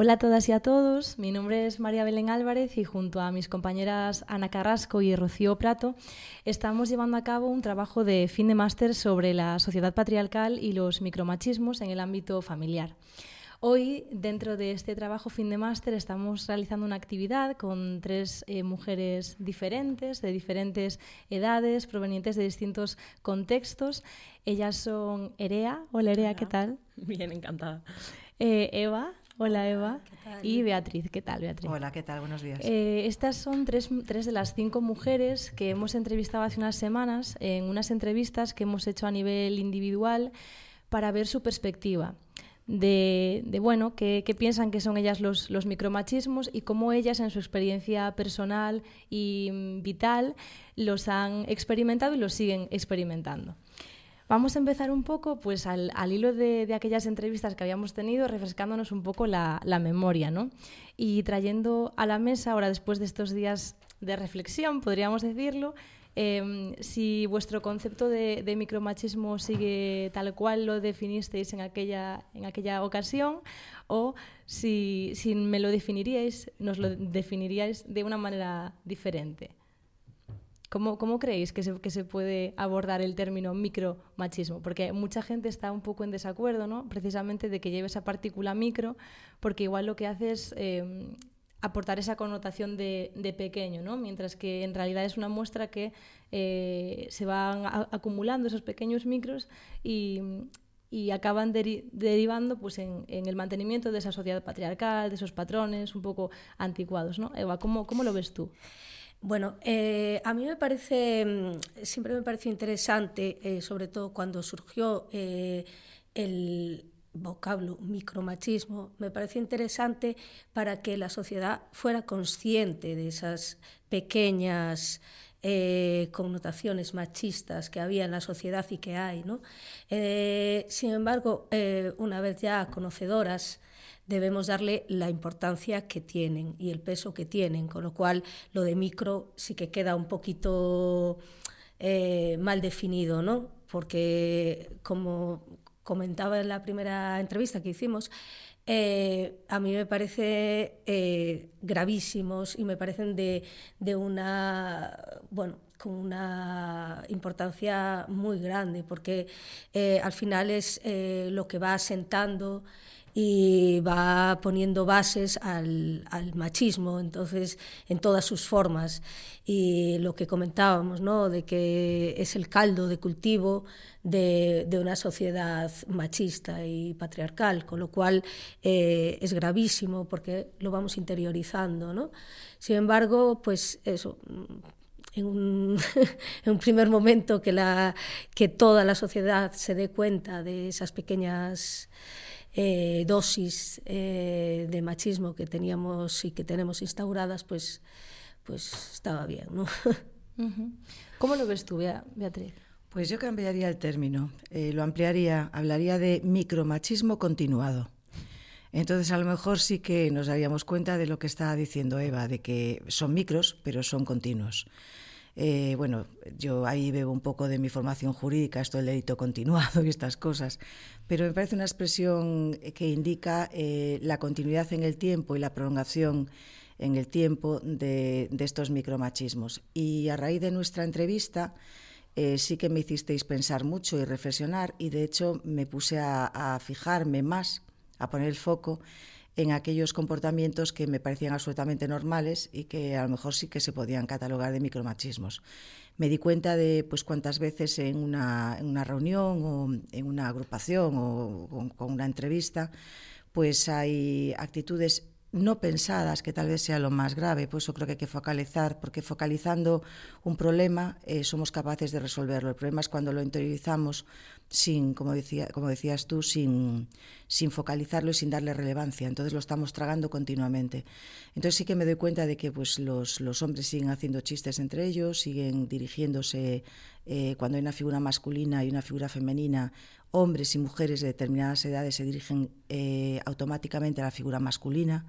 Hola a todas y a todos, mi nombre es María Belén Álvarez y junto a mis compañeras Ana Carrasco y Rocío Prato estamos llevando a cabo un trabajo de fin de máster sobre la sociedad patriarcal y los micromachismos en el ámbito familiar. Hoy, dentro de este trabajo fin de máster, estamos realizando una actividad con tres eh, mujeres diferentes, de diferentes edades, provenientes de distintos contextos. Ellas son Erea. Hola Erea, ¿qué tal? Bien, encantada. Eh, Eva. Hola Eva. Y Beatriz. ¿Qué tal, Beatriz? Hola, ¿qué tal? Buenos días. Eh, estas son tres, tres, de las cinco mujeres que hemos entrevistado hace unas semanas en unas entrevistas que hemos hecho a nivel individual para ver su perspectiva de, de bueno, qué, piensan que son ellas los, los micromachismos y cómo ellas en su experiencia personal y mm, vital los han experimentado y los siguen experimentando. Vamos a empezar un poco pues, al, hilo de, aquellas entrevistas que habíamos tenido, refrescándonos un poco la, memoria, ¿no? Y trayendo a la mesa, ahora después de estos días de reflexión, podríamos decirlo, em, si vuestro concepto de, micromachismo sigue tal cual lo definisteis en aquella, en aquella ocasión o si, si me lo definiríais, nos lo definiríais de una manera diferente. ¿Cómo, ¿Cómo, creéis que se, que se, puede abordar el término micromachismo? Porque mucha gente está un poco en desacuerdo, ¿no? Precisamente de que lleve esa partícula micro, porque igual lo que hace es eh, aportar esa connotación de, de, pequeño, ¿no? Mientras que en realidad es una muestra que eh, se van acumulando esos pequeños micros y, y acaban derivando pues, en, en, el mantenimiento de esa sociedad patriarcal, de esos patrones un poco anticuados, ¿no? Eva, ¿cómo, cómo lo ves tú? Bueno, eh, a mí me parece, mm, siempre me pareció interesante, eh, sobre todo cuando surgió eh, el vocablo micromachismo, me pareció interesante para que la sociedad fuera consciente de esas pequeñas connotaciones machistas que había en la sociedad y que hay. ¿no? sin embargo, una vez ya conocedoras debemos darle la importancia que tienen y el peso que tienen, con lo cual lo de micro sí que queda un poquito eh, mal definido, ¿no? Porque como comentaba en la primera entrevista que hicimos, eh, a mí me parece eh, gravísimos y me parecen de, de una, bueno, con una importancia muy grande, porque al final es lo que va asentando y va poniendo bases al, machismo, entonces, en todas sus formas. Y lo que comentábamos, ¿no? de que es el caldo de cultivo de, una sociedad machista y patriarcal, con lo cual eh, es gravísimo porque lo vamos interiorizando. ¿no? Sin embargo, pues eso, en un, en un, primer momento que, la, que toda la sociedad se dé cuenta de esas pequeñas eh, dosis eh, de machismo que teníamos y que tenemos instauradas, pues, pues estaba bien. ¿no? ¿Cómo lo ves tú, Beatriz? Pues yo cambiaría el término, eh, lo ampliaría, hablaría de micromachismo continuado. Entonces, a lo mejor sí que nos daríamos cuenta de lo que estaba diciendo Eva, de que son micros, pero son continuos. Eh, bueno, yo ahí veo un poco de mi formación jurídica, esto del delito continuado y estas cosas, pero me parece una expresión que indica eh, la continuidad en el tiempo y la prolongación en el tiempo de, estos micromachismos. Y a raíz de nuestra entrevista, eh, sí que me hicisteis pensar mucho y reflexionar y de hecho me puse a fijarme más, a poner el foco en aquellos comportamientos que me parecían absolutamente normales y que a lo mejor sí que se podían catalogar de micromachismos. Me di cuenta de pues cuántas veces en una, reunión o en una agrupación o con, con una entrevista pues hay actitudes no pensadas, que tal vez sea lo más grave, pues eso creo que hay que focalizar, porque focalizando un problema eh, somos capaces de resolverlo. El problema es cuando lo interiorizamos sin, como, decía, como decías tú, sin, sin focalizarlo y sin darle relevancia. Entonces lo estamos tragando continuamente. Entonces sí que me doy cuenta de que pues, los, los hombres siguen haciendo chistes entre ellos, siguen dirigiéndose eh, cuando hay una figura masculina y una figura femenina, hombres y mujeres de determinadas edades se dirigen eh, automáticamente a la figura masculina.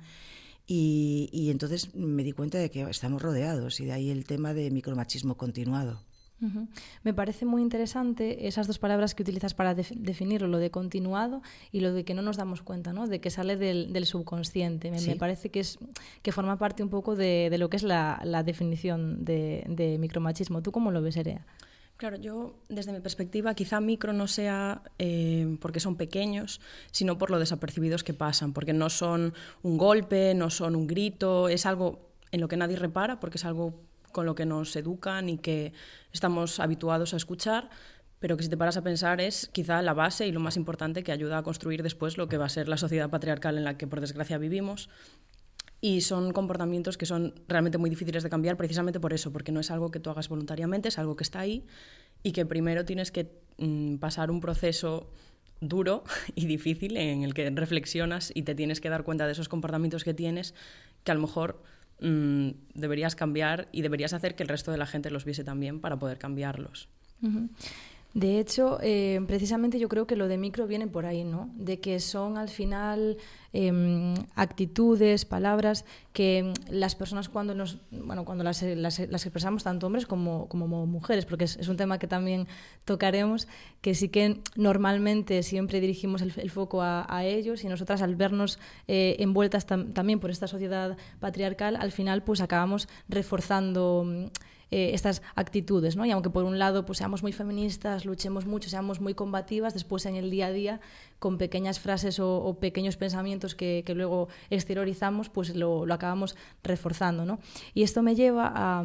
Y, y, entonces me di cuenta de que estamos rodeados y de ahí el tema de micromachismo continuado. Me parece muy interesante esas dos palabras que utilizas para definirlo, lo de continuado y lo de que no nos damos cuenta, ¿no? de que sale del, subconsciente. Me, parece que, es, que forma parte un poco de, lo que es la, definición de, micromachismo. ¿Tú cómo lo ves, Erea? Claro, yo desde mi perspectiva quizá micro no sea eh, porque son pequeños, sino por lo desapercibidos que pasan, porque no son un golpe, no son un grito, es algo en lo que nadie repara, porque es algo con lo que nos educan y que estamos habituados a escuchar, pero que si te paras a pensar es quizá la base y lo más importante que ayuda a construir después lo que va a ser la sociedad patriarcal en la que por desgracia vivimos. Y son comportamientos que son realmente muy difíciles de cambiar precisamente por eso, porque no es algo que tú hagas voluntariamente, es algo que está ahí y que primero tienes que mm, pasar un proceso duro y difícil en el que reflexionas y te tienes que dar cuenta de esos comportamientos que tienes que a lo mejor Mm, deberías cambiar y deberías hacer que el resto de la gente los viese también para poder cambiarlos. De hecho, eh, precisamente yo creo que lo de micro viene por ahí, ¿no? De que son al final em, actitudes, palabras que las personas cuando nos, bueno, cuando las, las, expresamos tanto hombres como, como mujeres, porque es, un tema que también tocaremos, que sí que normalmente siempre dirigimos el, foco a, ellos y nosotras al vernos eh, envueltas también por esta sociedad patriarcal, al final pues acabamos reforzando eh, estas actitudes, ¿no? Y aunque por un lado pues seamos muy feministas, luchemos mucho, seamos muy combativas, después en el día a día, con pequeñas frases o, pequeños pensamientos que, luego exteriorizamos, pues lo, lo acabamos reforzando, ¿no? Y esto me lleva a...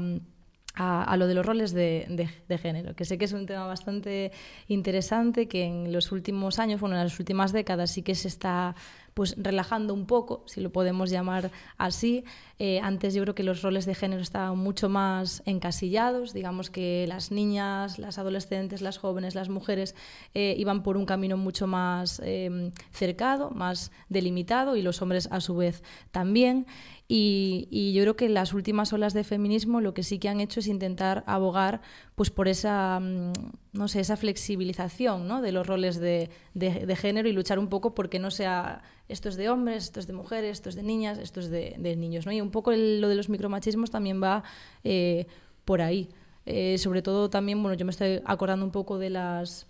A, lo de los roles de, de, género, que sé que es un tema bastante interesante, que en los últimos años, bueno, en las últimas décadas sí que se está pues relajando un poco, si lo podemos llamar así. Eh, antes yo creo que los roles de género estaban mucho más encasillados, digamos que las niñas, las adolescentes, las jóvenes, las mujeres eh, iban por un camino mucho más eh, cercado, más delimitado y los hombres a su vez también. Y, yo creo que las últimas olas de feminismo lo que sí que han hecho es intentar abogar pues por esa, mm, no sé, esa flexibilización ¿no? de los roles de, de, género y luchar un poco porque no sea esto es de hombres, esto es de mujeres, esto es de niñas, esto es de, niños. ¿no? Y un poco lo de los micromachismos también va eh, por ahí. Eh, sobre todo también, bueno, yo me estoy acordando un poco de las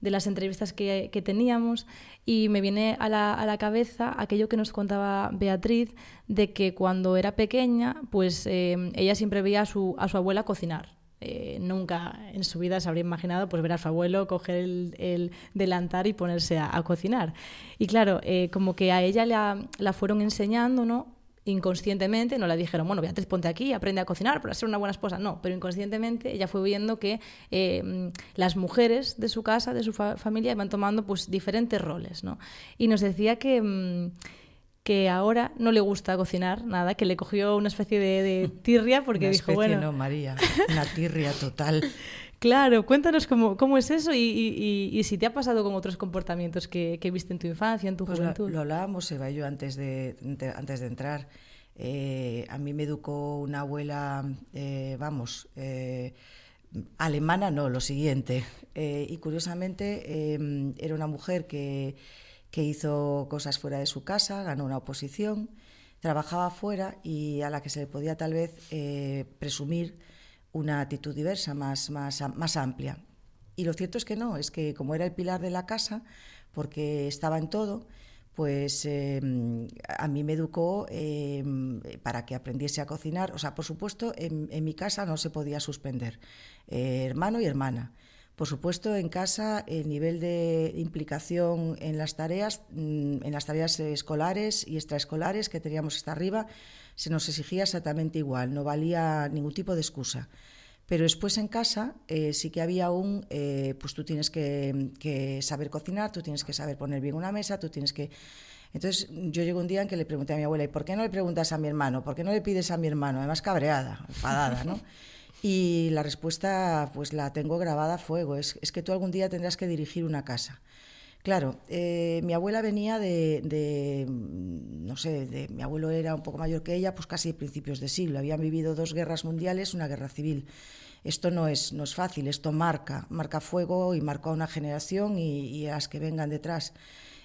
de las entrevistas que, teníamos y me viene a la, a la, cabeza aquello que nos contaba Beatriz de que cuando era pequeña, pues eh, ella siempre veía a su, a su abuela cocinar. Eh, nunca en su vida se habría imaginado pues ver a su abuelo coger el, delantar y ponerse a, cocinar. Y claro, eh, como que a ella la, la fueron enseñando, ¿no? Inconscientemente, no le dijeron, bueno, Beatriz, ponte aquí, aprende a cocinar para ser una buena esposa. No, pero inconscientemente ella fue viendo que eh, las mujeres de su casa, de su familia, iban tomando pues diferentes roles, ¿no? Y nos decía que... Mm, que ahora no le gusta cocinar nada, que le cogió una especie de, tirria porque una dijo, bueno... no, María, una tirria total. Claro, cuéntanos cómo, cómo es eso y, si te ha pasado con otros comportamientos que, viste en tu infancia, en tu pues juventud. Lo, lo, hablábamos, Eva, yo antes de, antes de entrar. Eh, a mí me educó una abuela, eh, vamos, eh, alemana, no, lo siguiente. y curiosamente era una mujer que, que hizo cosas fuera de su casa, ganó una oposición, trabajaba fuera y a la que se le podía tal vez presumir una actitud diversa, más, más, más amplia. Y lo cierto es que no, es que como era el pilar de la casa, porque estaba en todo, pues em, a mí me educó em, para que aprendiese a cocinar. O sea, por supuesto, en, mi casa no se podía suspender, eh, hermano y hermana. Por supuesto, en casa el nivel de implicación en las tareas, mm, en las tareas escolares y extraescolares que teníamos hasta arriba, se nos exigía exactamente igual, no valía ningún tipo de excusa. Pero después en casa eh, sí que había un, eh, pues tú tienes que, saber cocinar, tú tienes que saber poner bien una mesa, tú tienes que... Entonces yo llego un día en que le pregunté a mi abuela, ¿y por qué no le preguntas a mi hermano? ¿Por qué no le pides a mi hermano? Además cabreada, enfadada, ¿no? Y la respuesta pues la tengo grabada a fuego, es, es que tú algún día tendrás que dirigir una casa. Claro, eh, mi abuela venía de, no sé, de, mi abuelo era un poco mayor que ella, pues casi principios de siglo. Habían vivido dos guerras mundiales, una guerra civil. Esto no es, no es fácil, esto marca, marca fuego y marca a una generación y, a las que vengan detrás.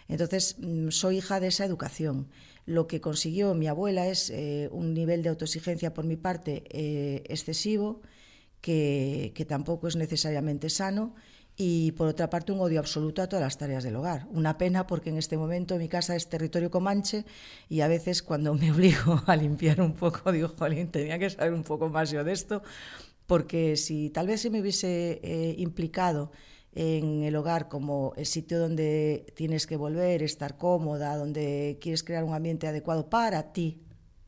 Entonces, mm, soy hija de esa educación. Lo que consiguió mi abuela es eh, un nivel de autoexigencia por mi parte eh, excesivo que, tampouco es necesariamente sano y por otra parte un odio absoluto a todas las tareas del hogar. Una pena porque en este momento mi casa es territorio comanche y a veces cuando me obligo a limpiar un poco digo, jolín, tenía que saber un poco más yo de esto, porque si tal vez se me hubiese eh, implicado en el hogar como el sitio donde tienes que volver, estar cómoda, donde quieres crear un ambiente adecuado para ti,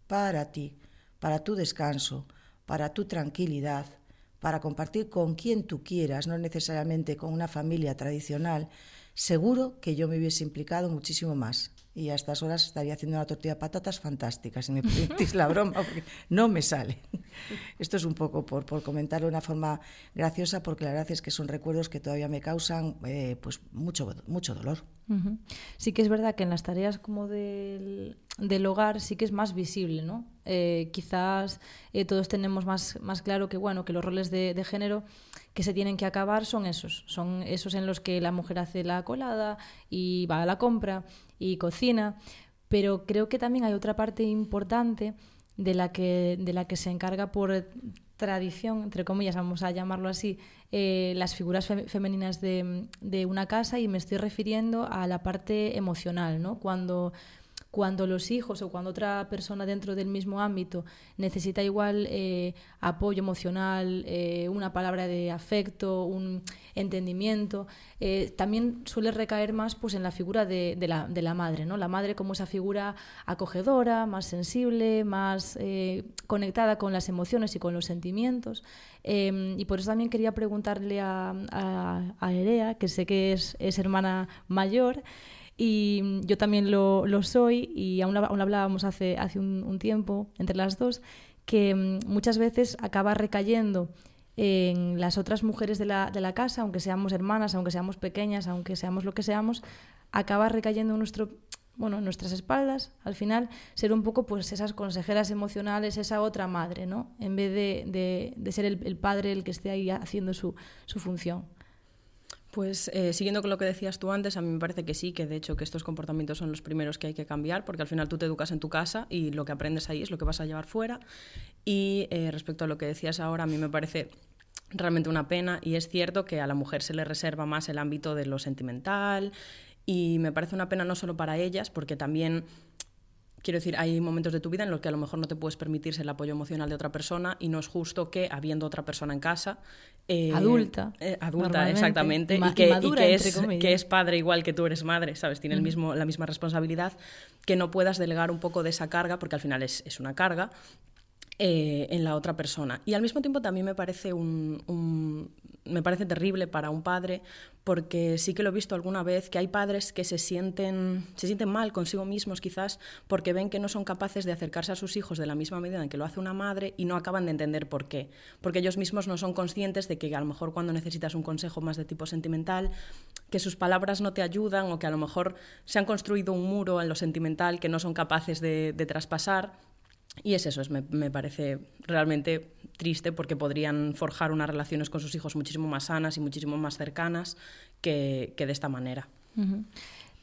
para ti, para tu descanso, para tu tranquilidad, para compartir con quien tú quieras, no necesariamente con una familia tradicional, seguro que yo me hubiese implicado muchísimo más. Y a estas horas estaría haciendo una tortilla de patatas fantástica, si me permitís la broma, porque no me sale. Esto es un poco por, por comentarlo de una forma graciosa, porque la verdad es que son recuerdos que todavía me causan eh, pues mucho, mucho dolor. Sí que es verdad que en las tareas como del, del hogar sí que es más visible, ¿no? Eh, quizás eh, todos tenemos más, más claro que, bueno, que los roles de, género que se tienen que acabar son esos, son esos en los que la mujer hace la colada y va a la compra y cocina, pero creo que también hay otra parte importante de la que, de la que se encarga por tradición, entre comillas, vamos a llamarlo así, eh, las figuras fe femeninas de, de, una casa. Y me estoy refiriendo a la parte emocional, ¿no? Cuando cuando los hijos o cuando otra persona dentro del mismo ámbito necesita igual eh, apoyo emocional, eh, una palabra de afecto, un entendimiento, eh, también suele recaer más pues, en la figura de, la, de, la, madre, ¿no? La madre como esa figura acogedora, más sensible, más conectada con las emociones y con los sentimientos. Em, y por eso también quería preguntarle a, a, a Erea, que sé que es, es hermana mayor, y yo también lo, lo soy y aún, aún, hablábamos hace, hace un, tiempo entre las dos que mm, muchas veces acaba recayendo en las otras mujeres de la, de la casa, aunque seamos hermanas, aunque seamos pequeñas, aunque seamos lo que seamos, acaba recayendo en nuestro bueno, en nuestras espaldas, al final, ser un poco pues esas consejeras emocionales, esa otra madre, ¿no? En vez de, de, de ser el, el, padre el que esté ahí haciendo su, su función. Pues eh, siguiendo con lo que decías tú antes, a mí me parece que sí, que de hecho que estos comportamientos son los primeros que hay que cambiar, porque al final tú te educas en tu casa y lo que aprendes ahí es lo que vas a llevar fuera. Y eh, respecto a lo que decías ahora, a mí me parece realmente una pena y es cierto que a la mujer se le reserva más el ámbito de lo sentimental y me parece una pena no solo para ellas, porque también Quiero decir, hay momentos de tu vida en los que a lo mejor no te puedes permitirse el apoyo emocional de otra persona y no es justo que, habiendo otra persona en casa... Eh, adulta. Eh, adulta, exactamente. Y, que, y que, es, que, es, padre igual que tú eres madre, ¿sabes? Tiene el mismo, la misma responsabilidad, que no puedas delegar un poco de esa carga, porque al final es, es una carga, eh, en la otra persona. Y al mismo tiempo también me parece, un, me parece terrible para un padre, porque sí que lo he visto alguna vez, que hay padres que se sienten, se sienten mal consigo mismos quizás, porque ven que no son capaces de acercarse a sus hijos de la misma medida en que lo hace una madre y no acaban de entender por qué. Porque ellos mismos no son conscientes de que a lo mejor cuando necesitas un consejo más de tipo sentimental, que sus palabras no te ayudan o que a lo mejor se han construido un muro en lo sentimental que no son capaces de traspasar y es eso, es, me, me, parece realmente triste porque podrían forjar unas relaciones con sus hijos muchísimo más sanas y muchísimo más cercanas que, que de esta manera.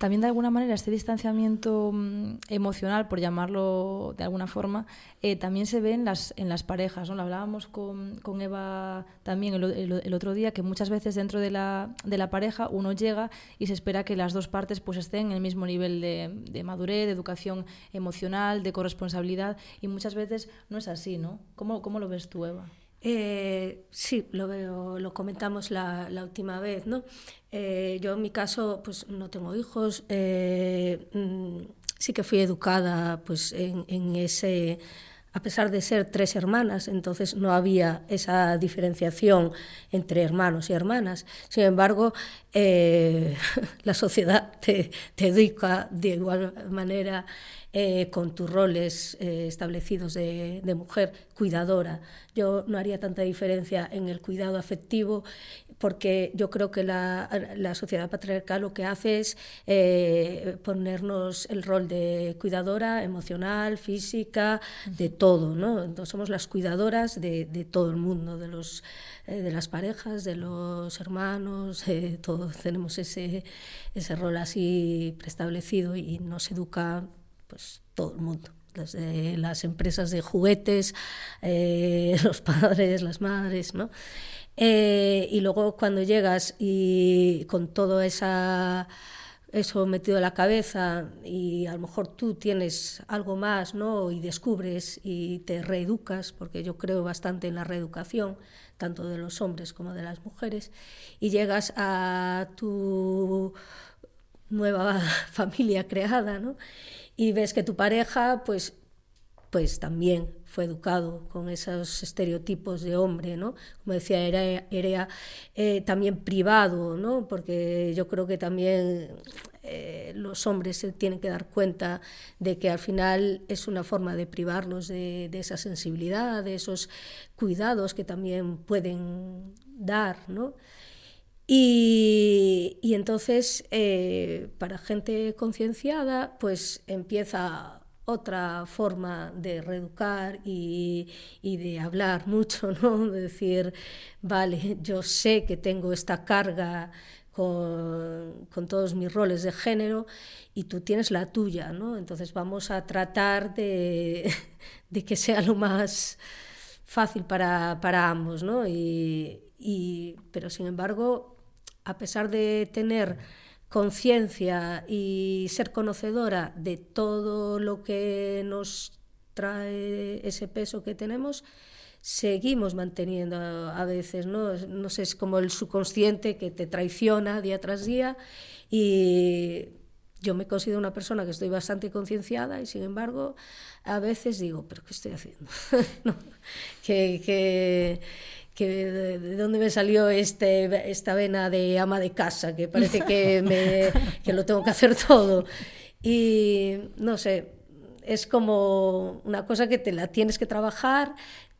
También de alguna manera este distanciamiento mm, emocional, por llamarlo de alguna forma, eh, también se ve en las, en las parejas. ¿no? Lo hablábamos con, con Eva también el, el, otro día, que muchas veces dentro de la, de la pareja uno llega y se espera que las dos partes pues, estén en el mismo nivel de, de madurez, de educación emocional, de corresponsabilidad, y muchas veces no es así. ¿no? ¿Cómo, cómo lo ves tú, Eva? Eh, sí, lo veo, lo comentamos la, la última vez, ¿no? Eh, yo en mi caso, pues no tengo hijos, eh, mm, sí que fui educada, pues en, ese, a pesar de ser tres hermanas, entonces no había esa diferenciación entre hermanos y hermanas. Sin embargo, eh, la sociedad te, te educa de igual manera eh, con tus roles eh, establecidos de, mujer cuidadora. Yo no haría tanta diferencia en el cuidado afectivo porque yo creo que la, la sociedad patriarcal lo que hace es eh, ponernos el rol de cuidadora emocional, física, de todo. ¿no? Entonces somos las cuidadoras de, de todo el mundo, de los de las parejas, de los hermanos, todos tenemos ese, ese rol así preestablecido y nos educa pues todo el mundo. las, las empresas de juguetes, eh, los padres, las madres, ¿no? Eh, y luego cuando llegas y con todo esa, eso metido en la cabeza y a lo mejor tú tienes algo más ¿no? y descubres y te reeducas, porque yo creo bastante en la reeducación, tanto de los hombres como de las mujeres, y llegas a tu nueva familia creada ¿no? y ves que tu pareja pues, pues también fue educado con esos estereotipos de hombre, ¿no? Como decía Erea, eh, también privado, ¿no? Porque yo creo que también eh, los hombres se tienen que dar cuenta de que al final es una forma de privarlos de, esa sensibilidad, de esos cuidados que también pueden dar, ¿no? Y, entonces, eh, para gente concienciada, pues empieza otra forma de reeducar y, de hablar mucho, ¿no? De decir, vale, yo sé que tengo esta carga con, todos mis roles de género y tú tienes la tuya, ¿no? Entonces vamos a tratar de, que sea lo más fácil para, ambos, ¿no? y, pero sin embargo, a pesar de tener conciencia y ser conocedora de todo lo que nos trae ese peso que tenemos, seguimos manteniendo a veces, ¿no? No sé, es como el subconsciente que te traiciona día tras día y yo me considero una persona que estoy bastante concienciada y sin embargo a veces digo, pero ¿qué estoy haciendo? que, que que de, dónde me salió este, esta vena de ama de casa, que parece que, me, que lo tengo que hacer todo. Y no sé, es como una cosa que te la tienes que trabajar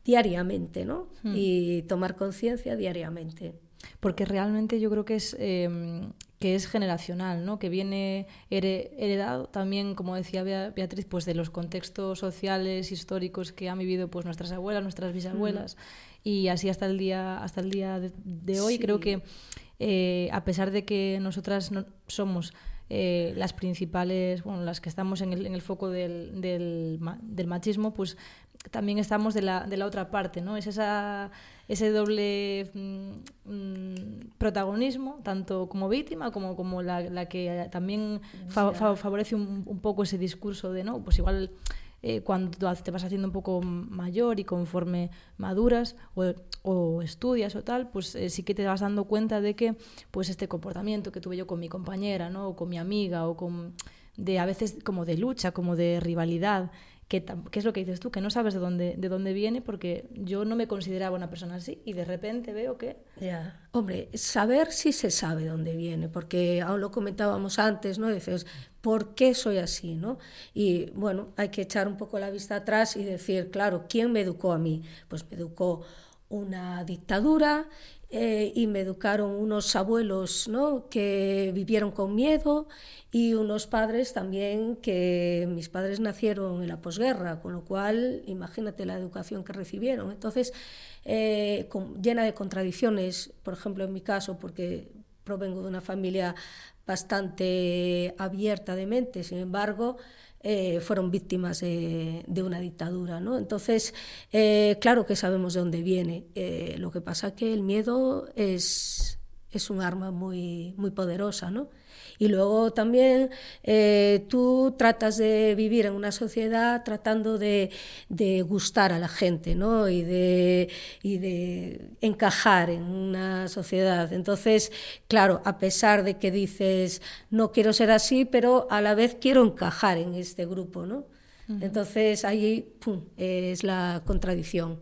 diariamente, ¿no? Hmm. Y tomar conciencia diariamente. Porque realmente yo creo que es, em, que es generacional, ¿no? Que viene heredado también, como decía Beatriz, pues de los contextos sociales, históricos que han vivido pues nuestras abuelas, nuestras bisabuelas. Hmm y así hasta el día, hasta el día de, hoy. Creo que eh, a pesar de que nosotras no somos eh, las principales, bueno, las que estamos en el, en el foco del, del, del, machismo, pues también estamos de la, de la otra parte, ¿no? Es esa, ese doble mm, mm, protagonismo, tanto como víctima como como la, la que también favorece un, un, poco ese discurso de, ¿no? Pues igual eh, cuando te vas haciendo un poco mayor y conforme maduras o, estudias o tal, pues eh, sí que te vas dando cuenta de que pues este comportamiento que tuve yo con mi compañera, ¿no? o con mi amiga, o con de a veces como de lucha, como de rivalidad, que, es lo que dices tú, que no sabes de dónde, de dónde viene, porque yo no me consideraba una persona así y de repente veo que... Ya, hombre, saber sí se sabe dónde viene, porque aún lo comentábamos antes, ¿no? Dices, ¿por qué soy así? ¿no? Y bueno, hay que echar un poco la vista atrás y decir, claro, ¿quién me educó a mí? Pues me educó una dictadura eh, y me educaron unos abuelos ¿no? que vivieron con miedo y unos padres también que mis padres nacieron en la posguerra, con lo cual imagínate la educación que recibieron. Entonces, eh, llena de contradicciones, por ejemplo, en mi caso, porque provengo de una familia bastante abierta de mente, sin embargo, eh, fueron víctimas de, una dictadura. ¿no? Entonces, eh, claro que sabemos de dónde viene. Eh, lo que pasa es que el miedo es, es un arma muy, muy poderosa. ¿no? Y luego también eh, tú tratas de vivir en una sociedad tratando de, gustar a la gente ¿no? y, de, y de encajar en una sociedad. Entonces, claro, a pesar de que dices, no quiero ser así, pero a la vez quiero encajar en este grupo. ¿no? Entonces, ahí pum, es la contradicción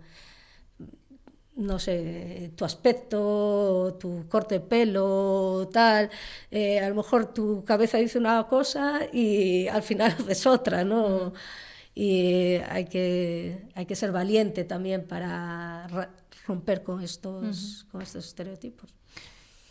no sé, tu aspecto, tu corte de pelo, tal, eh, a lo mejor tu cabeza dice una cosa y al final haces otra, ¿no? Y hay que, hay que ser valiente también para romper con estos, con estos estereotipos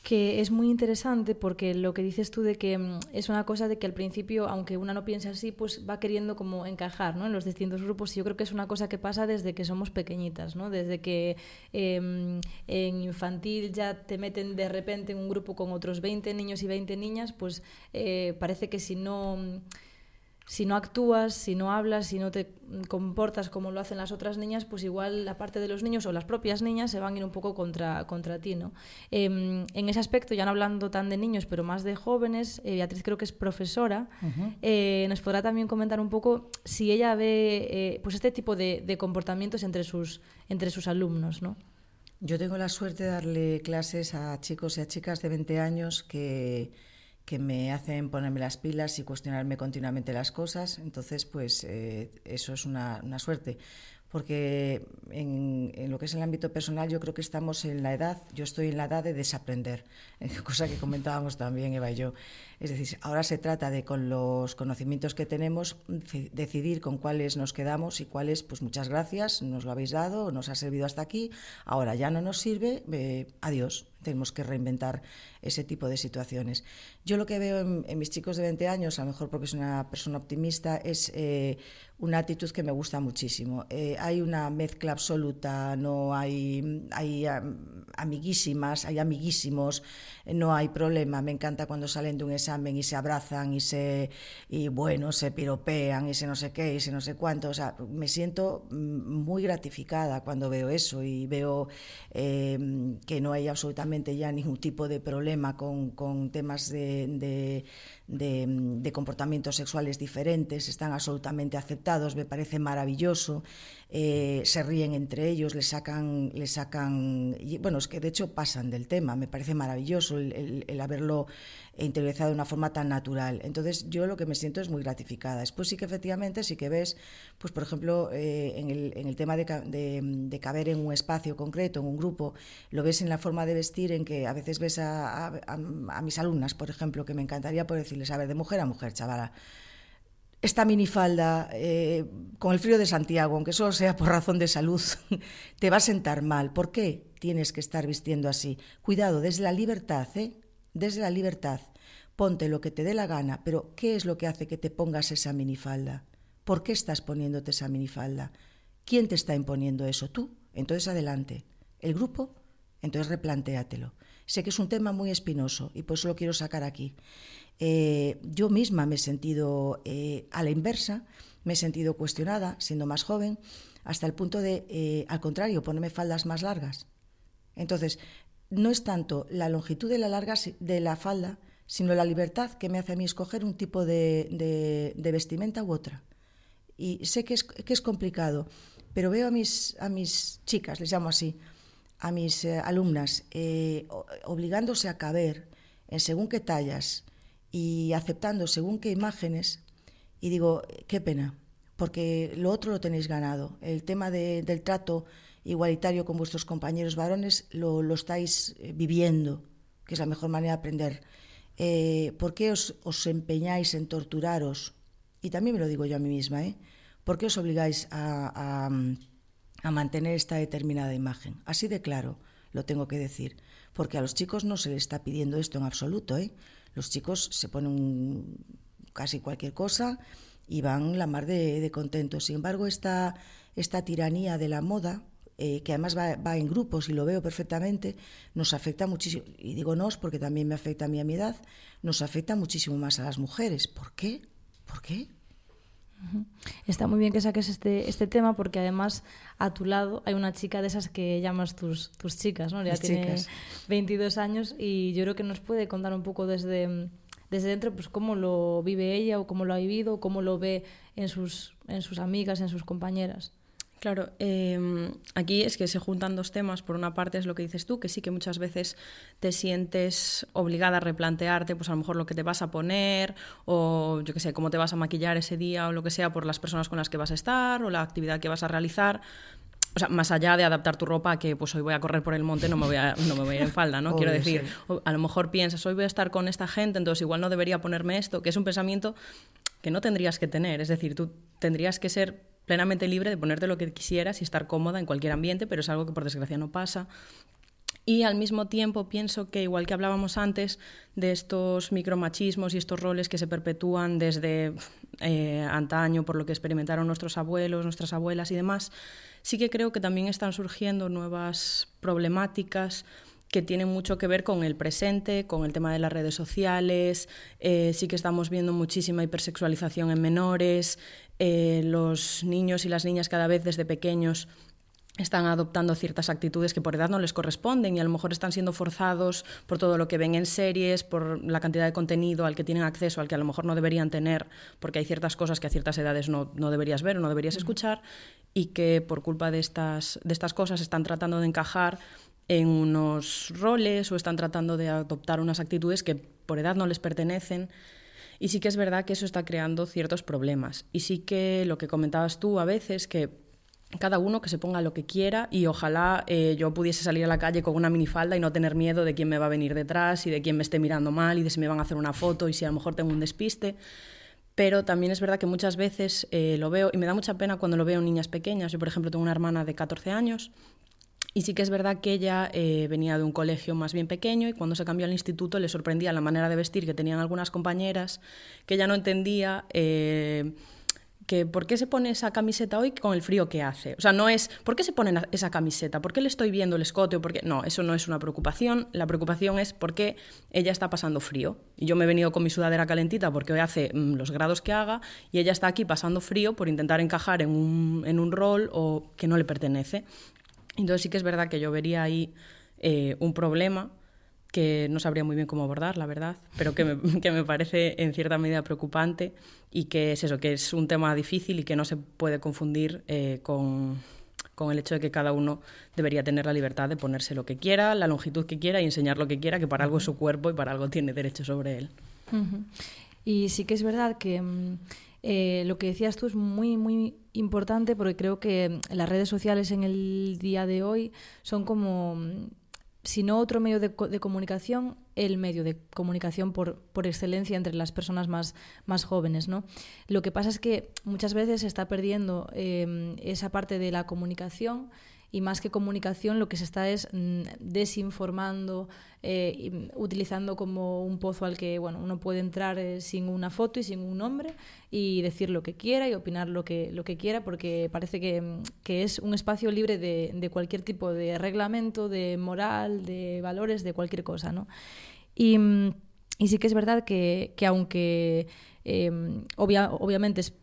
que es muy interesante porque lo que dices tú de que mm, es una cosa de que al principio, aunque una no piense así, pues va queriendo como encajar ¿no? en los distintos grupos. Y yo creo que es una cosa que pasa desde que somos pequeñitas, ¿no? desde que em, en infantil ya te meten de repente en un grupo con otros 20 niños y 20 niñas, pues eh, parece que si no si no actúas, si no hablas, si no te comportas como lo hacen las otras niñas, pues igual la parte de los niños o las propias niñas se van a ir un poco contra, contra ti. ¿no? Em, en ese aspecto, ya no hablando tan de niños, pero más de jóvenes, eh, Beatriz creo que es profesora, eh, nos podrá también comentar un poco si ella ve eh, pues este tipo de, de, comportamientos entre sus, entre sus alumnos. ¿no? Yo tengo la suerte de darle clases a chicos y a chicas de 20 años que que me hacen ponerme las pilas y cuestionarme continuamente las cosas. Entonces, pues eh, eso es una, una, suerte. Porque en, en, lo que es el ámbito personal yo creo que estamos en la edad, yo estoy en la edad de desaprender, cosa que comentábamos también Eva y yo. Es decir, ahora se trata de con los conocimientos que tenemos decidir con cuáles nos quedamos y cuáles, pues muchas gracias, nos lo habéis dado, nos ha servido hasta aquí, ahora ya no nos sirve, eh, adiós tenemos que reinventar ese tipo de situaciones. Yo lo que veo en, en, mis chicos de 20 años, a lo mejor porque soy una persona optimista, es eh, una actitud que me gusta muchísimo. Eh, hay una mezcla absoluta, no hay, hay amiguísimas, hay amiguísimos, no hay problema. Me encanta cuando salen de un examen y se abrazan y se, y bueno, se piropean y se no sé qué y se no sé cuánto. O sea, me siento mm, muy gratificada cuando veo eso y veo eh, que no hay absolutamente ya ningún tipo de problema con, con temas de de, mm, de comportamientos sexuales diferentes, están absolutamente aceptados, me parece maravilloso. Eh, se ríen entre ellos, le sacan, le sacan, y, bueno, es que de hecho pasan del tema, me parece maravilloso el, haberlo interiorizado de una forma tan natural. Entonces yo lo que me siento es muy gratificada. Después sí que efectivamente, sí que ves, pues por ejemplo, eh, en, el, tema de, de, caber en un espacio concreto, en un grupo, lo ves en la forma de vestir, en que a veces ves a, mis alumnas, por ejemplo, que me encantaría poder decirles, a ver, de mujer a mujer, chavala, esta minifalda eh, con el frío de Santiago, aunque solo sea por razón de salud, te va a sentar mal. ¿Por qué tienes que estar vistiendo así? Cuidado, desde la libertad, ¿eh? Desde la libertad. Ponte lo que te dé la gana, pero ¿qué es lo que hace que te pongas esa minifalda? ¿Por qué estás poniéndote esa minifalda? ¿Quién te está imponiendo eso? ¿Tú? Entonces adelante. ¿El grupo? Entonces replantéatelo. Sé que es un tema muy espinoso y por eso lo quiero sacar aquí. Eh, yo misma me he sentido eh, a la inversa, me he sentido cuestionada siendo más joven, hasta el punto de, eh, al contrario, ponerme faldas más largas. Entonces, no es tanto la longitud de la larga de la falda, sino la libertad que me hace a mí escoger un tipo de, de, vestimenta u otra. Y sé que es, que es, complicado, pero veo a mis, a mis chicas, les llamo así, a mis eh, alumnas, eh, obligándose a caber en según qué tallas, y aceptando según qué imágenes, y digo, qué pena, porque lo otro lo tenéis ganado. El tema de, del trato igualitario con vuestros compañeros varones lo, lo, estáis eh, viviendo, que es la mejor manera de aprender. Eh, ¿Por qué os, os, empeñáis en torturaros? Y también me lo digo yo a mí misma, ¿eh? ¿Por qué os obligáis a, a, a mantener esta determinada imagen? Así de claro lo tengo que decir, porque a los chicos no se les está pidiendo esto en absoluto, ¿eh? Los chicos se ponen casi cualquier cosa y van la mar de, de contentos. Sin embargo, esta, esta tiranía de la moda, eh, que además va, va, en grupos y lo veo perfectamente, nos afecta muchísimo, y digo nos porque también me afecta a mí a mi edad, nos afecta muchísimo más a las mujeres. ¿Por qué? ¿Por qué? Está muy bien que saques este, este tema porque además a tu lado hay una chica de esas que llamas tus, tus chicas, ¿no? Ya Mis tiene chicas. 22 años y yo creo que nos puede contar un poco desde, desde dentro pues cómo lo vive ella o cómo lo ha vivido o cómo lo ve en sus, en sus amigas, en sus compañeras. Claro, eh, aquí es que se juntan dos temas. Por una parte es lo que dices tú, que sí que muchas veces te sientes obligada a replantearte, pues a lo mejor lo que te vas a poner, o yo qué sé, cómo te vas a maquillar ese día, o lo que sea, por las personas con las que vas a estar, o la actividad que vas a realizar. O sea, más allá de adaptar tu ropa a que pues hoy voy a correr por el monte, no me voy a, no me voy a ir en falda, ¿no? Quiero decir, a lo mejor piensas, hoy voy a estar con esta gente, entonces igual no debería ponerme esto, que es un pensamiento que no tendrías que tener. Es decir, tú tendrías que ser plenamente libre de ponerte lo que quisieras y estar cómoda en cualquier ambiente, pero es algo que por desgracia no pasa. Y al mismo tiempo pienso que, igual que hablábamos antes de estos micromachismos y estos roles que se perpetúan desde eh, antaño por lo que experimentaron nuestros abuelos, nuestras abuelas y demás, sí que creo que también están surgiendo nuevas problemáticas que tienen mucho que ver con el presente, con el tema de las redes sociales, eh, sí que estamos viendo muchísima hipersexualización en menores, eh, los niños y las niñas cada vez desde pequeños están adoptando ciertas actitudes que por edad no les corresponden y a lo mejor están siendo forzados por todo lo que ven en series, por la cantidad de contenido al que tienen acceso, al que a lo mejor no deberían tener, porque hay ciertas cosas que a ciertas edades no, no deberías ver o no deberías escuchar y que por culpa de estas, de estas cosas están tratando de encajar en unos roles o están tratando de adoptar unas actitudes que por edad no les pertenecen. Y sí que es verdad que eso está creando ciertos problemas. Y sí que lo que comentabas tú a veces, que cada uno que se ponga lo que quiera y ojalá eh, yo pudiese salir a la calle con una minifalda y no tener miedo de quién me va a venir detrás y de quién me esté mirando mal y de si me van a hacer una foto y si a lo mejor tengo un despiste. Pero también es verdad que muchas veces eh, lo veo y me da mucha pena cuando lo veo en niñas pequeñas. Yo, por ejemplo, tengo una hermana de 14 años y sí que es verdad que ella eh, venía de un colegio más bien pequeño y cuando se cambió al instituto le sorprendía la manera de vestir que tenían algunas compañeras, que ella no entendía eh, que por qué se pone esa camiseta hoy con el frío que hace. O sea, no es por qué se pone esa camiseta, por qué le estoy viendo el escote o por qué... No, eso no es una preocupación. La preocupación es por qué ella está pasando frío. Y yo me he venido con mi sudadera calentita porque hoy hace mm, los grados que haga y ella está aquí pasando frío por intentar encajar en un, en un rol o que no le pertenece. Entonces sí que es verdad que yo vería ahí eh, un problema que no sabría muy bien cómo abordar, la verdad, pero que me, que me, parece en cierta medida preocupante y que es eso, que es un tema difícil y que no se puede confundir eh, con, con, el hecho de que cada uno debería tener la libertad de ponerse lo que quiera, la longitud que quiera y enseñar lo que quiera, que para algo es su cuerpo y para algo tiene derecho sobre él. Y sí que es verdad que mm, eh, lo que decías tú es muy, muy importante porque creo que las redes sociales en el día de hoy son como, si no otro medio de, comunicación, el medio de comunicación por, por, excelencia entre las personas más, más jóvenes. ¿no? Lo que pasa es que muchas veces se está perdiendo eh, esa parte de la comunicación y más que comunicación lo que se está es mm, desinformando, eh, utilizando como un pozo al que bueno, uno puede entrar eh, sin una foto y sin un nombre y decir lo que quiera y opinar lo que, lo que quiera porque parece que, mm, que es un espacio libre de, de, cualquier tipo de reglamento, de moral, de valores, de cualquier cosa. ¿no? Y, mm, y sí que es verdad que, que aunque eh, obvia, obviamente es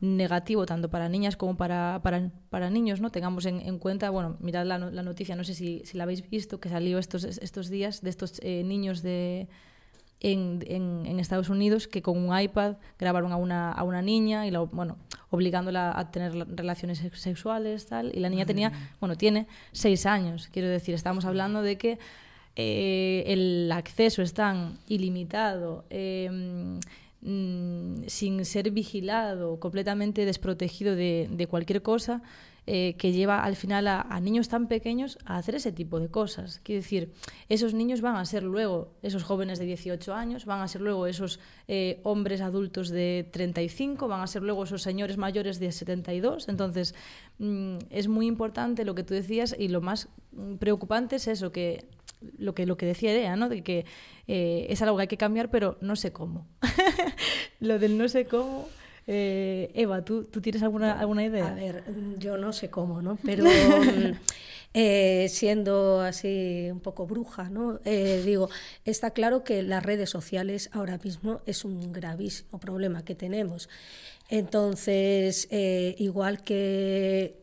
negativo tanto para niñas como para, para, para niños, ¿no? Tengamos en, en cuenta, bueno, mirad la, la, noticia, no sé si, si la habéis visto, que salió estos, estos días de estos eh, niños de, en, en, en, Estados Unidos que con un iPad grabaron a una, a una niña y la, bueno, obligándola a tener relaciones sexuales tal y la niña tenía bueno tiene seis años quiero decir estamos hablando de que eh, el acceso es tan ilimitado eh, Mm, sin ser vigilado, completamente desprotegido de, cualquier cosa, eh, que lleva al final a, a, niños tan pequeños a hacer ese tipo de cosas. Quiero decir, esos niños van a ser luego esos jóvenes de 18 años, van a ser luego esos eh, hombres adultos de 35, van a ser luego esos señores mayores de 72. Entonces, mm, es muy importante lo que tú decías y lo más mm, preocupante es eso, que lo que, lo que decía Ea, ¿no? De que eh, es algo que hay que cambiar, pero no sé cómo. lo del no sé cómo. Eh, Eva, ¿tú, ¿tú tienes alguna, alguna idea? A ver, yo no sé cómo, ¿no? Pero mm, eh, siendo así un poco bruja, ¿no? Eh, digo, está claro que las redes sociales ahora mismo es un gravísimo problema que tenemos. Entonces, eh, igual que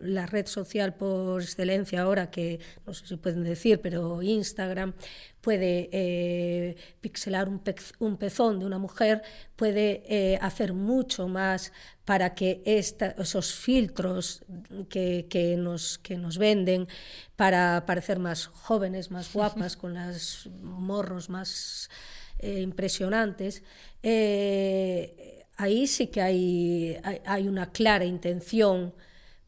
la red social por excelencia ahora, que no sé si pueden decir, pero Instagram puede pixelar un, pez, un, pezón de una mujer, puede hacer mucho más para que esta, esos filtros que, que, nos, que nos venden para parecer más jóvenes, más guapas, con los morros más eh, impresionantes, eh, ahí sí que hay, hay, hay una clara intención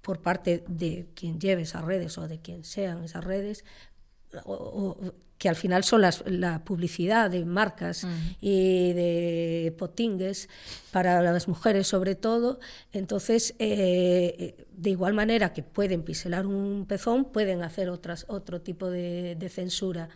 por parte de quien lleve esas redes o de quien sean esas redes o, o, que al final son las, la publicidad de marcas uh -huh. y de potingues para las mujeres sobre todo. Entonces, eh, de igual manera que pueden piselar un pezón, pueden hacer otras, otro tipo de, de censura.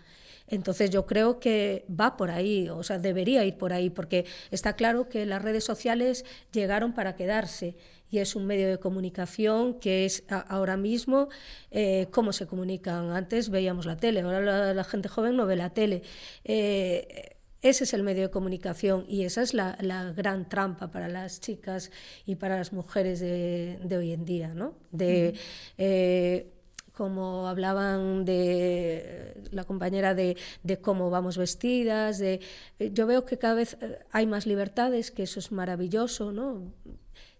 Entonces yo creo que va por ahí, o sea, debería ir por ahí, porque está claro que las redes sociales llegaron para quedarse y es un medio de comunicación que es ahora mismo eh, cómo se comunican. Antes veíamos la tele, ahora la, gente joven no ve la tele. Eh, ese es el medio de comunicación y esa es la, gran trampa para las chicas y para las mujeres de, hoy en día, ¿no? De, eh, como hablaban de la compañera de, cómo vamos vestidas, de, yo veo que cada vez hay más libertades, que eso es maravilloso, ¿no?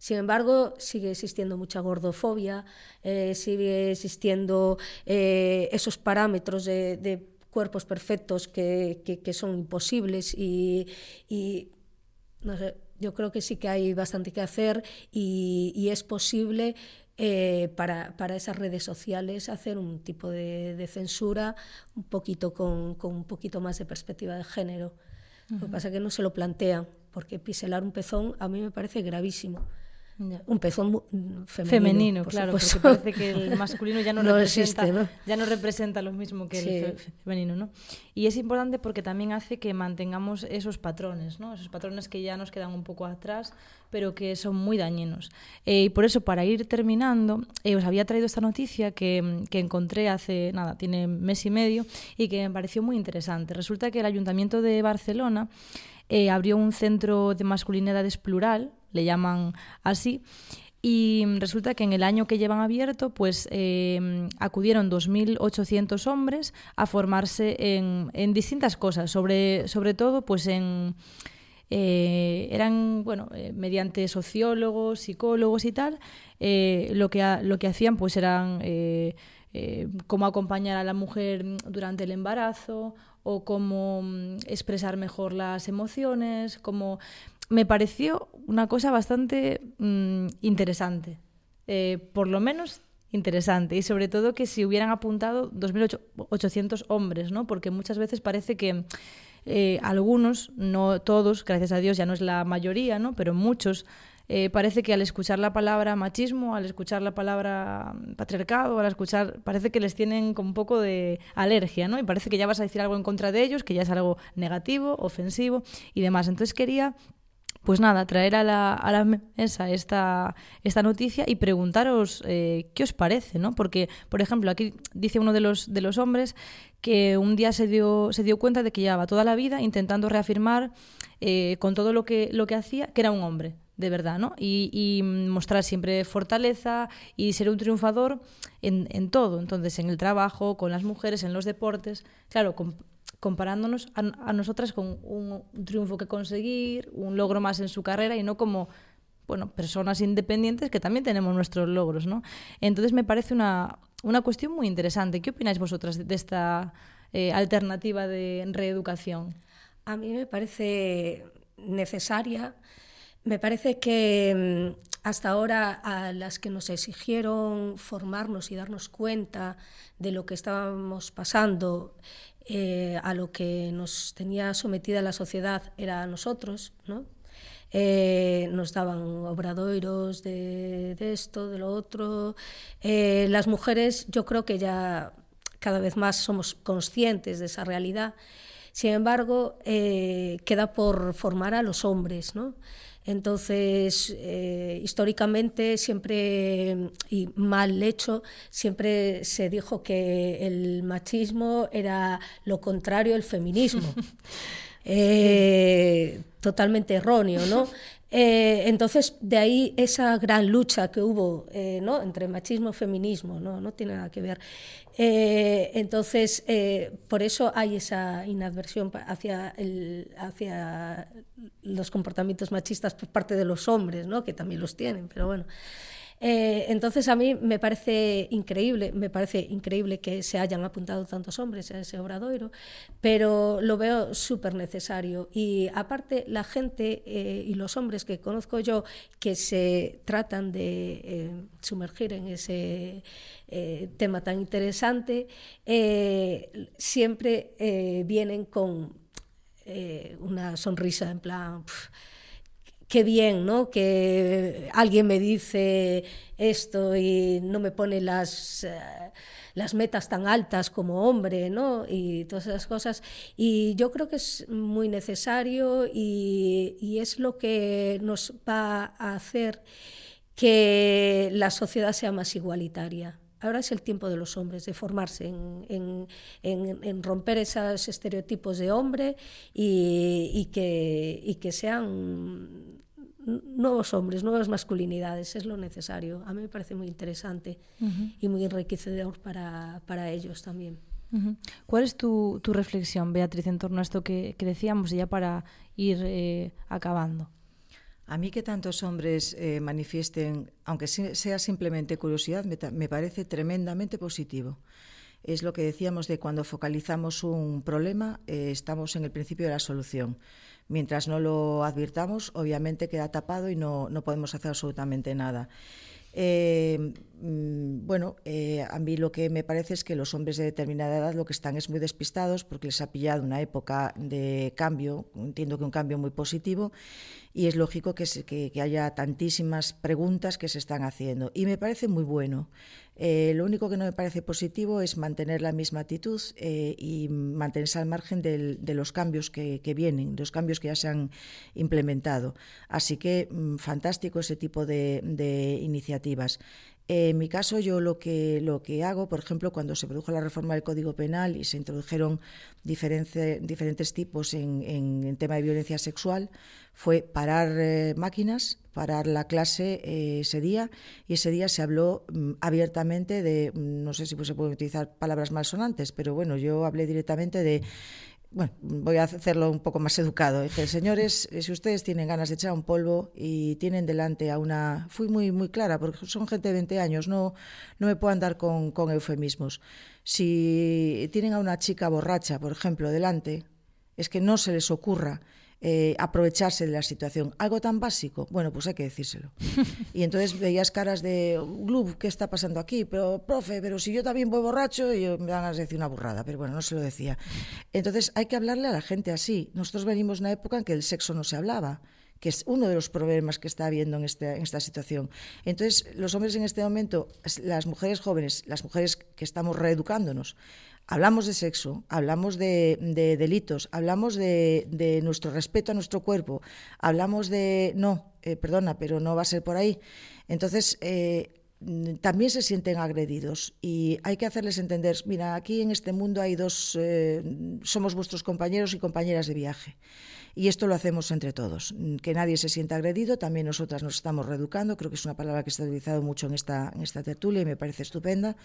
Sin embargo, sigue existiendo mucha gordofobia, eh, sigue existiendo eh, esos parámetros de, cuerpos perfectos que, son imposibles y, no sé, yo creo que sí que hay bastante que hacer y, es posible eh, para, esas redes sociales hacer un tipo de, censura un poquito con, un poquito más de perspectiva de género. Lo que pasa es que no se lo plantean, porque piselar un pezón a mí me parece gravísimo. Un pezón femenino. Femenino, claro, porque parece que el masculino ya no, representa, ya no representa lo mismo que el femenino, ¿no? Y es importante porque también hace que mantengamos esos patrones, ¿no? Esos patrones que ya nos quedan un poco atrás, pero que son muy dañinos. Eh, y por eso, para ir terminando, eh, os había traído esta noticia que, que encontré hace, nada, tiene mes y medio, y que me pareció muy interesante. Resulta que el Ayuntamiento de Barcelona eh, abrió un centro de masculinidades plural le llaman así. Y resulta que en el año que llevan abierto, pues eh, acudieron 2.800 hombres a formarse en, distintas cosas, sobre, sobre todo pues en... Eh, eran, bueno, eh, mediante sociólogos, psicólogos y tal, lo, que lo que hacían pues eran cómo acompañar a la mujer durante el embarazo o cómo mm, expresar mejor las emociones, cómo me pareció una cosa bastante mm, interesante. Eh, por lo menos interesante. Y sobre todo que si hubieran apuntado 2.800 hombres, ¿no? Porque muchas veces parece que eh, algunos, no todos, gracias a Dios ya no es la mayoría, ¿no? Pero muchos eh, parece que al escuchar la palabra machismo, al escuchar la palabra patriarcado, al escuchar, parece que les tienen con un poco de alergia, ¿no? Y parece que ya vas a decir algo en contra de ellos, que ya es algo negativo, ofensivo y demás. Entonces quería pues nada, traer a la, a la mesa esta, esta noticia y preguntaros eh, qué os parece, ¿no? Porque, por ejemplo, aquí dice uno de los, de los hombres que un día se dio, se dio cuenta de que llevaba toda la vida intentando reafirmar eh, con todo lo que, lo que hacía que era un hombre, de verdad, ¿no? Y, y mostrar siempre fortaleza y ser un triunfador en, en, todo. Entonces, en el trabajo, con las mujeres, en los deportes. Claro, comparándonos a, nosotras con un, triunfo que conseguir, un logro más en su carrera y no como bueno, personas independientes que también tenemos nuestros logros, ¿no? Entonces me parece una, una cuestión muy interesante. ¿Qué opináis vosotras de, esta eh, alternativa de reeducación? A mí me parece necesaria. Me parece que mm, hasta ahora a las que nos exigieron formarnos y darnos cuenta de lo que estábamos pasando eh, a lo que nos tenía sometida la sociedad era a nosotros, ¿no? Eh, nos daban obradoiros de, de, esto, de lo otro. Eh, las mujeres yo creo que ya cada vez más somos conscientes de esa realidad. Sin embargo, eh, queda por formar a los hombres, ¿no? Entonces, eh, históricamente siempre, y mal hecho, siempre se dijo que el machismo era lo contrario al feminismo. Eh, totalmente erróneo, ¿no? Eh, entonces, de ahí esa gran lucha que hubo eh, ¿no? entre machismo y feminismo, ¿no? no tiene nada que ver. Eh, entonces, por eso hay esa inadversión hacia, el, hacia los comportamientos machistas por parte de los hombres, ¿no? que también los tienen, pero bueno. Eh, entonces a mí me parece increíble, me parece increíble que se hayan apuntado tantos hombres a ese obradoiro, pero lo veo súper necesario. Y aparte la gente eh, y los hombres que conozco yo que se tratan de eh, sumergir en ese tema tan interesante, siempre vienen con una sonrisa en plan qué bien, ¿no? Que alguien me dice esto y no me pone las... Eh, las metas tan altas como hombre, ¿no? Y todas esas cosas. Y yo creo que es muy necesario y, y es lo que nos va a hacer que la sociedad sea más igualitaria. Ahora es el tiempo de los hombres, de formarse, en, romper esos estereotipos de hombre y, que, que sean nuevos hombres, nuevas masculinidades, es lo necesario. A mí me parece muy interesante y muy enriquecedor para, ellos también. ¿Cuál es tu, reflexión, Beatriz, en torno a esto que, decíamos ya para ir eh, acabando? A mí que tantos hombres eh, manifiesten, aunque sea simplemente curiosidad, me, parece tremendamente positivo. Es lo que decíamos de cuando focalizamos un problema, eh, estamos en el principio de la solución. Mientras no lo advirtamos, obviamente queda tapado y no, no podemos hacer absolutamente nada. Eh, mm, bueno, eh, a mí lo que me parece es que los hombres de determinada edad lo que están es muy despistados porque les ha pillado una época de cambio, entiendo que un cambio muy positivo, y es lógico que, que haya tantísimas preguntas que se están haciendo. Y me parece muy bueno. Eh, lo único que no me parece positivo es mantener la misma actitud eh, y mantenerse al margen del, de los cambios que, vienen, los cambios que ya se han implementado. Así que mm, fantástico ese tipo de, de iniciativas. En mi caso, yo lo que, lo que hago, por ejemplo, cuando se produjo la reforma del Código Penal y se introdujeron diferentes tipos en, en, tema de violencia sexual, fue parar eh, máquinas, parar la clase eh, ese día, y ese día se habló mm, abiertamente de, mm, no sé si pues, se pueden utilizar palabras malsonantes, pero bueno, yo hablé directamente de bueno, voy a hacerlo un poco más educado. Dije, señores, eh, si ustedes tienen ganas de echar un polvo y tienen delante a una... Fui muy, muy clara, porque son gente de 20 años, no, no me puedo andar con, con eufemismos. Si tienen a una chica borracha, por ejemplo, delante, es que no se les ocurra eh, aprovecharse de la situación. Algo tan básico, bueno, pues hay que decírselo. Y entonces veías caras de, Glub, ¿qué está pasando aquí? Pero, profe, pero si yo también voy borracho, y me van a decir una burrada, pero bueno, no se lo decía. Entonces hay que hablarle a la gente así. Nosotros venimos de una época en que el sexo no se hablaba que es uno de los problemas que está habiendo en, este, en esta situación. Entonces, los hombres en este momento, las mujeres jóvenes, las mujeres que estamos reeducándonos, Hablamos de sexo, hablamos de, delitos, hablamos de, nuestro respeto a nuestro cuerpo, hablamos de, no, eh, perdona, pero no va a ser por ahí. Entonces, eh, también se sienten agredidos y hay que hacerles entender, mira, aquí en este mundo hay dos, eh, somos vuestros compañeros y compañeras de viaje. Y esto lo hacemos entre todos, que nadie se sienta agredido, también nosotras nos estamos reeducando, creo que es una palabra que está utilizado mucho en esta, en esta tertulia y me parece estupenda.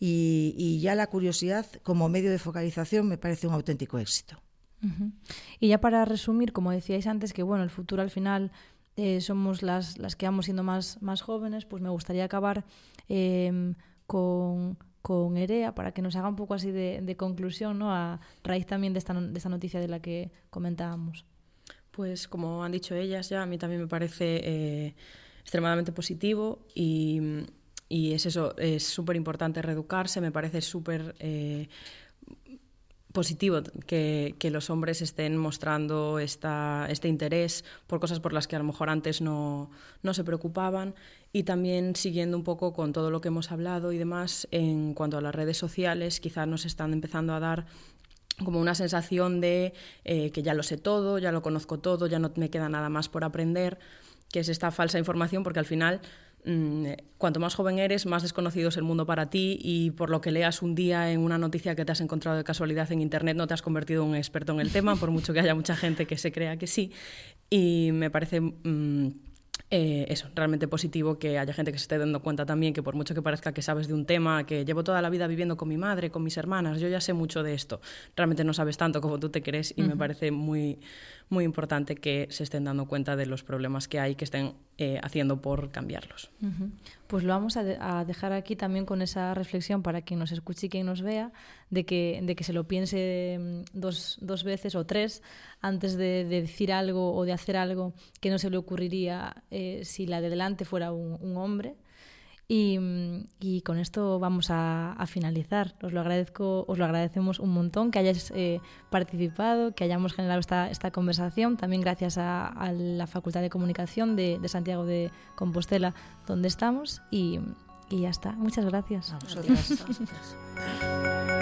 Y, ya la curiosidad como medio de focalización me parece un auténtico éxito. Y ya para resumir, como decíais antes, que bueno, el futuro al final eh, somos las, las que vamos siendo más, más jóvenes, pues me gustaría acabar em, con, con Erea para que nos haga un poco así de, de conclusión, ¿no? A raíz también de esta, de esta noticia de la que comentábamos. Pues como han dicho ellas ya, a mí también me parece eh, extremadamente positivo y, y, es eso, es súper importante reeducarse, me parece súper eh, positivo que, que, los hombres estén mostrando esta, este interés por cosas por las que a lo mejor antes no, no se preocupaban. Y también siguiendo un poco con todo lo que hemos hablado y demás en cuanto a las redes sociales, quizás nos están empezando a dar como una sensación de eh, que ya lo sé todo, ya lo conozco todo, ya no me queda nada más por aprender, que es esta falsa información, porque al final, mm, cuanto más joven eres, más desconocido es el mundo para ti y por lo que leas un día en una noticia que te has encontrado de casualidad en Internet, no te has convertido en un experto en el tema, por mucho que haya mucha gente que se crea que sí. Y me parece... Mm, eh, eso, realmente positivo que haya gente que se esté dando cuenta también que por mucho que parezca que sabes de un tema, que llevo toda la vida viviendo con mi madre, con mis hermanas, yo ya sé mucho de esto, realmente no sabes tanto como tú te crees y me parece muy, muy importante que se estén dando cuenta de los problemas que hay, que estén eh, haciendo por cambiarlos. Pues lo vamos a, dejar aquí también con esa reflexión para quien nos escuche y quien nos vea, de que, de que se lo piense mm, dos, dos veces o tres antes de, decir algo o de hacer algo que no se le ocurriría eh, si la de delante fuera un, hombre Y, con esto vamos a, finalizar. Os lo agradezco, os lo agradecemos un montón que hayáis eh, participado, que hayamos generado esta, esta conversación. También gracias a, la Facultad de Comunicación de, Santiago de Compostela, donde estamos. Y, y ya está. Muchas gracias. A vosotras.